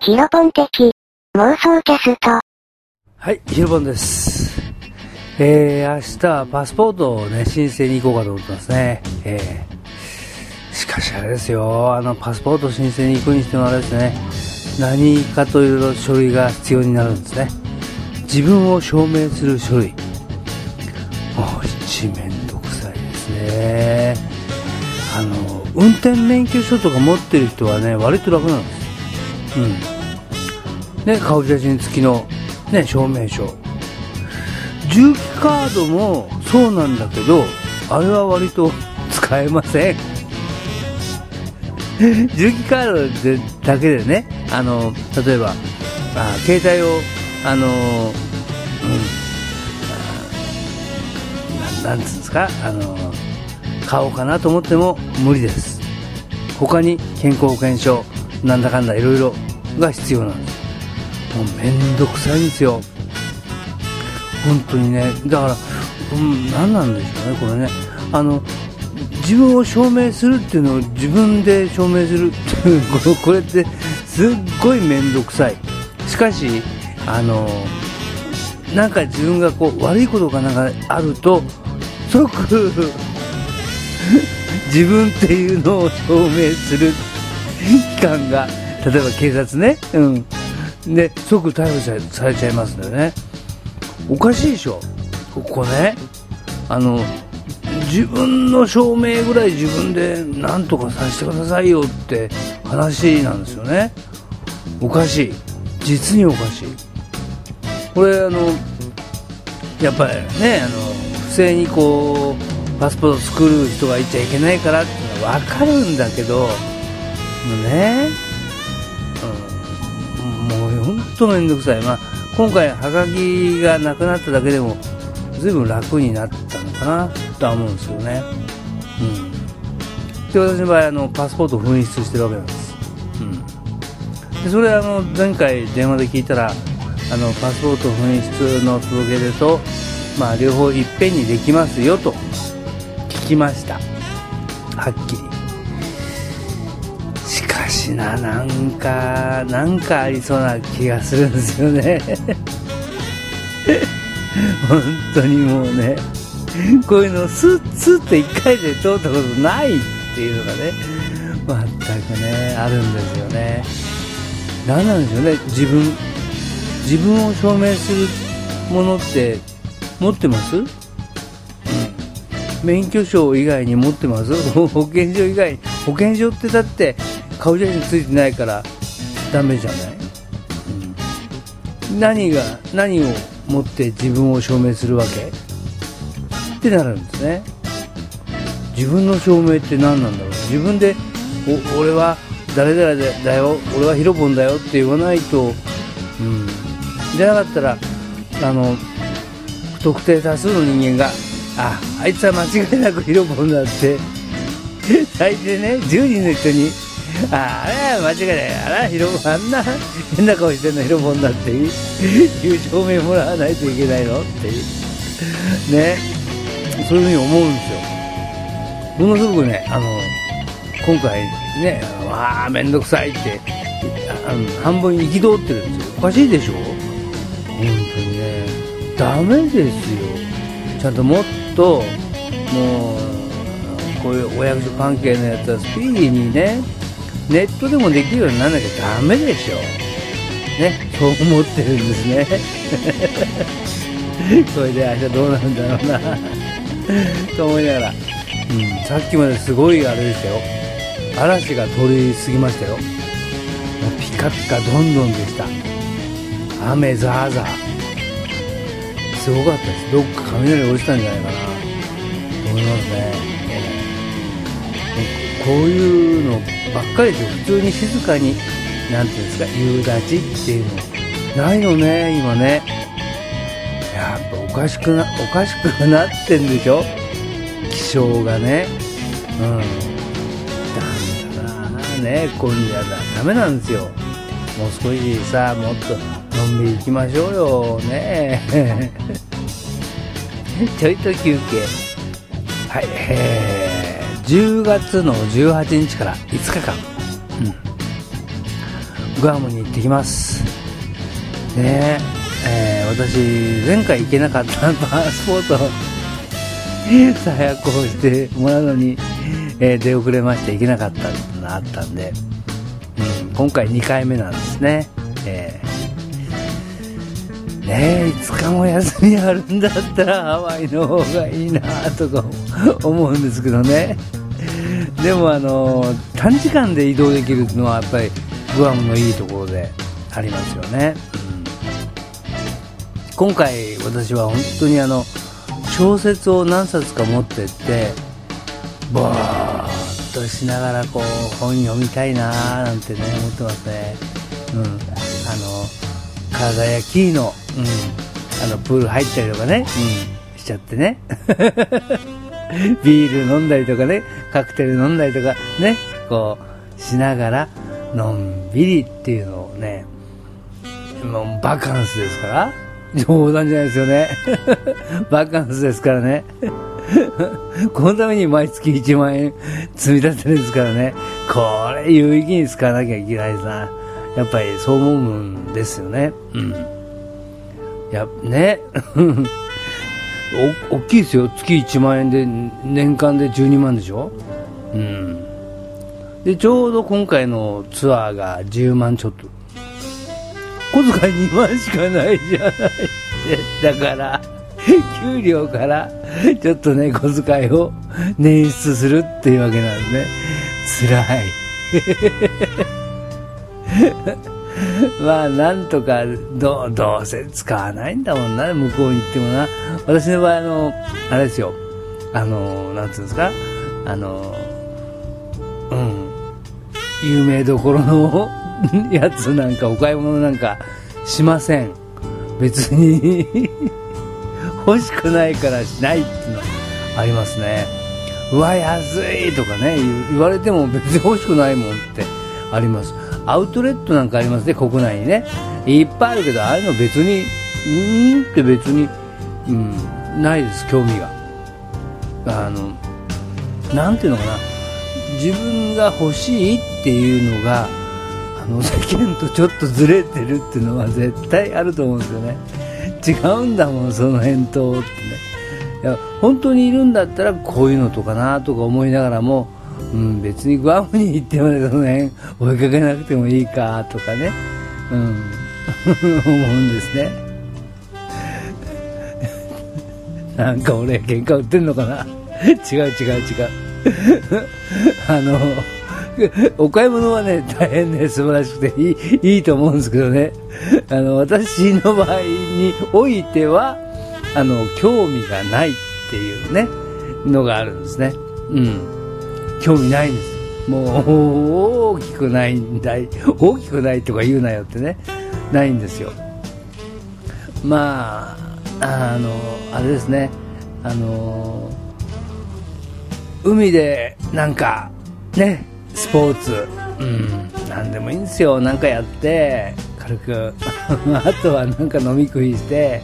ヒロポン的妄想キャスト。はい、ヒロポンです。えー、明日はパスポートをね、申請に行こうかと思ってますね。えー、しかしあれですよ、あの、パスポート申請に行くにしてもあれですね、何かといろいろ書類が必要になるんですね。自分を証明する書類。もう一めんどくさいですね。あの、運転免許証とか持ってる人はね、割と楽なんです。うん。ね、顔写真付きの、ね、証明書。重機カードもそうなんだけど、あれは割と 使えません。重機カードでだけでね、あの、例えば、あ携帯を、あの、うん、あななんつうんですか、あの、買おうかなと思っても無理です。他に健康保険証、なんだかんだいろいろが必要なんです。もうめんどくさいんですよ。本当にね。だから、うん、何なんでしょうね、これね。あの、自分を証明するっていうのを自分で証明するっていう、こ のこれってすっごいめんどくさい。しかし、あの、なんか自分がこう悪いことがなんかあると、即、自分っていうのを証明する機関が、例えば警察ね、うん。で、即逮捕されちゃいますんでね。おかしいでしょ。ここね、あの、自分の証明ぐらい自分で何とかさせてくださいよって話なんですよね。おかしい。実におかしい。これ、あの、やっぱりね、あの、不正にこう、パスポート作る人がいちゃいけないからってのは分かるんだけど、もうね、うん、もう本当めんどくさい。まあ、今回、はがきがなくなっただけでも、ずいぶん楽になったのかなとは思うんですけどね。うん。で、私の場合、あの、パスポートを紛失してるわけなんです。うん。で、それ、あの、前回電話で聞いたら、あの、パスポート紛失の届け出と、まあ、両方いっぺんにできますよと、聞きました。はっきり。しかしな、なんか、なんかありそうな気がするんですよね。本当にもうね、こういうのスッスッって一回で通ったことないっていうのがね、全くね、あるんですよね。何なんでしょうね、自分、自分を証明するものって持ってます、免許証以外に持ってます？保険証以外に、保険証ってだって顔写真ついてないからダメじゃない、うん、何が、何を持って自分を証明するわけ？ってなるんですね。自分の証明って何なんだろう？自分で俺は誰々だよ俺はヒロポンだよって言わないと、うん、じゃなかったらあの不特定多数の人間がああいつは間違いなくヒロポンだって。最低ね10人の人にああれ間違いない。あれはヒロポンあんな変な顔してんのヒロポンだっていう証明もらわないといけないのっていう。ね。そういうふうに思うんですよ。ものすごくねあの今回ねああ面倒くさいってあの半分憤ってるんですよ。おかしいでしょ？本当にね。ダメですよ。ちゃんともっともうこういうお役所関係のやつはスピーディーにねネットでもできるようにならなきゃダメでしょ。ねそう思ってるんですね。これで明日どうなるんだろうな。と思いながら、うん、さっきまですごいあれでしたよ。嵐が通り過ぎましたよ。ピカピカどんどんでした。雨ザーザー。すごかったです。どっか雷落ちたんじゃないかな。と思いますね、えー、こういうのばっかりで普通に静かになんていうんですか夕立っていうの。ないのね今ね。やっぱおかしくなおかしくなってんでしょ。気象がね。うん。なんだなね今夜だ。ダメなんですよ。もう少しさもっとのんびり行きましょうよ。ねえ。ちょいと休憩。はい。えー、10月の18日から5日間、うん、グアムに行ってきます。ねえ。ー私、前回行けなかったパスポートを再発行してもらうのに、えー出遅れまして行けなかったのがあったんで、うん、今回2回目なんですね。えー。ねえ、5日も休みあるんだったらハワイの方がいいなとか思うんですけどね。でもあの、短時間で移動できるのはやっぱりグアムのいいところでありますよね。うん今回私は本当にあの、小説を何冊か持ってって、ぼーっとしながらこう本読みたいなーなんてね思ってますね。うん。あの、体やキーの、あの、プール入ったりとかね、うん、しちゃってね。ビール飲んだりとかね、カクテル飲んだりとかね、こう、しながら、のんびりっていうのをね、もうバカンスですから、冗談じゃないですよね。バカンスですからね。このために毎月1万円積み立てるんですからね。これ有意義に使わなきゃいけないな。やっぱりそう思うんですよね。うん。や、ね。お、大きいですよ。月1万円で、年間で12万でしょ？うん。で、ちょうど今回のツアーが10万ちょっと。小遣い2万しかないじゃない。だから、給料からちょっとね、小遣いを捻出するっていうわけなんですね。辛い。まあ、なんとか、どう、どうせ使わないんだもんな、向こうに行ってもな。私の場合、あの、あれですよ。あの、なんつうんですか？あの、うん。有名どころの やつなんか、お買い物なんかしません。別に 欲しくないからしないっていうのはありますね。うわ、安いとかね、言われても別に欲しくないもんってあります。アウトレットなんかありますね、国内にね。いっぱいあるけど、ああいうの別に、うーんって別に、うん、ないです、興味が。あの、なんていうのかな。自分が欲しいっていうのが、あの、世間とちょっとずれてるっていうのは絶対あると思うんですよね。違うんだもん、その辺と、ってね。いや、本当にいるんだったらこういうのとかなとか思いながらも、うん、別にグアムに行ってまでその辺追いかけなくてもいいかとかね、うん、思うんですね。なんか俺喧嘩売ってんのかな？違う違う違う。あの、お買い物はね、大変ね、素晴らしくていいいいと思うんですけどね、あの、私の場合においては、あの、興味がないっていうね、のがあるんですね。うん。興味ないんです。もう、大きくないんだい。大きくないとか言うなよってね、ないんですよ。まあ、あの、あれですね、あの、海でなんか、ね、スポーツ、うん、なんでもいいんですよ。なんかやって、軽く。あとはなんか飲み食いして、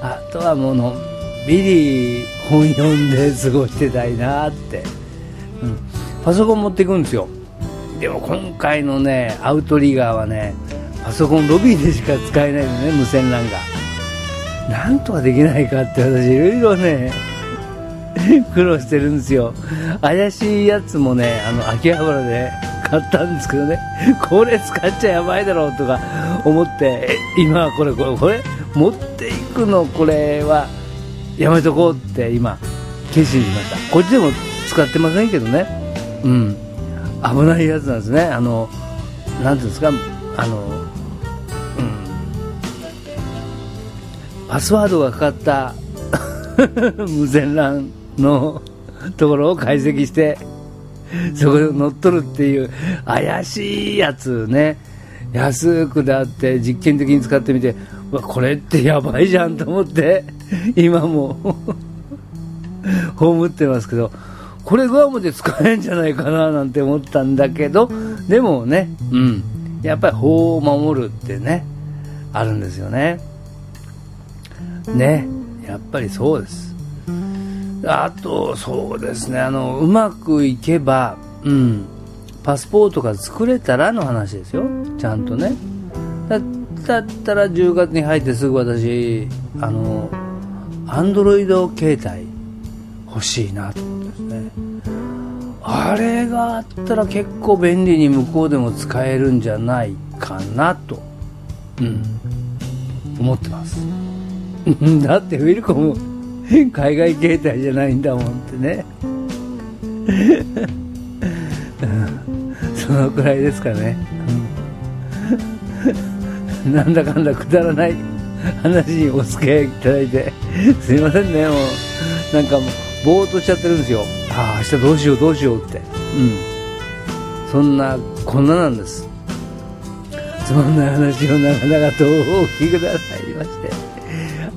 あとはもうのんびり本読んで過ごしてたいなって。うん、パソコン持っていくんですよ。でも今回のね、アウトリガーはね、パソコンロビーでしか使えないのね、無線 LAN が。なんとかできないかって私いろいろね、苦労してるんですよ。怪しいやつもね、あの、秋葉原で買ったんですけどね、これ使っちゃやばいだろうとか思って、今はこれ、これ、これ、持っていくの、これは、やめとこうって今、決心しました。こっちでも使ってませんけどね、うん。危ないやつなんですね。あの、なんていうんですか、あの、うん。パスワードがかかった 無線 LAN のところを解析して、そこで乗っ取るっていう怪しいやつね、安くであって実験的に使ってみて、わ、これってやばいじゃんと思って、今も葬ってますけど、これグアムで使えんじゃないかななんて思ったんだけど、でもね、うん、やっぱり法を守るってね、あるんですよね。ね、やっぱりそうです。あと、そうですね、あの、うまくいけば、うん、パスポートが作れたらの話ですよ。ちゃんとね。だだったら10月に入ってすぐ私、あの、アンドロイド携帯欲しいなと思うんですね。あれがあったら結構便利に向こうでも使えるんじゃないかなと、うん、思ってます。だってウィルコム海外携帯じゃないんだもんってね。そのくらいですかね。なんだかんだくだらない話にお付き合いいただいて、すいませんね、もう、なんかもう、ぼーっとしちゃってるんですよ。ああ、明日どうしようどうしようって。うん。そんな、こんななんです。つまんない話を長々とお聞きくださいまして。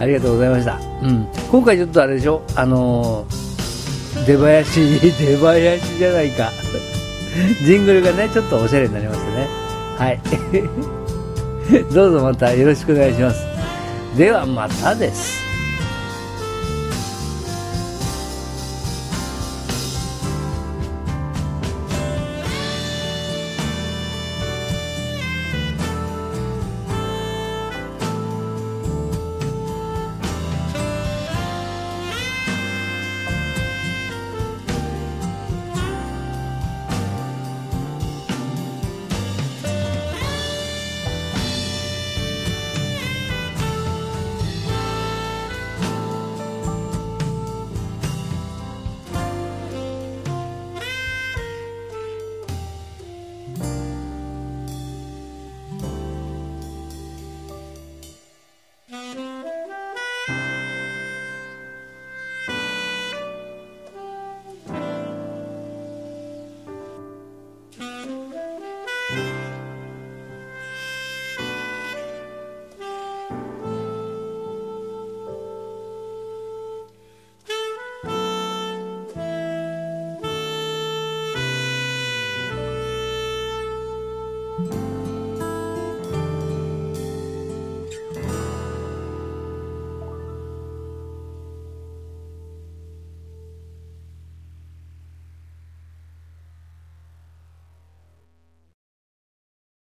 ありがとうございました。うん。今回ちょっとあれでしょ？あのー、出囃子、出囃子じゃないか。ジングルがね、ちょっとおしゃれになりましたね。はい。どうぞまたよろしくお願いします。ではまたです。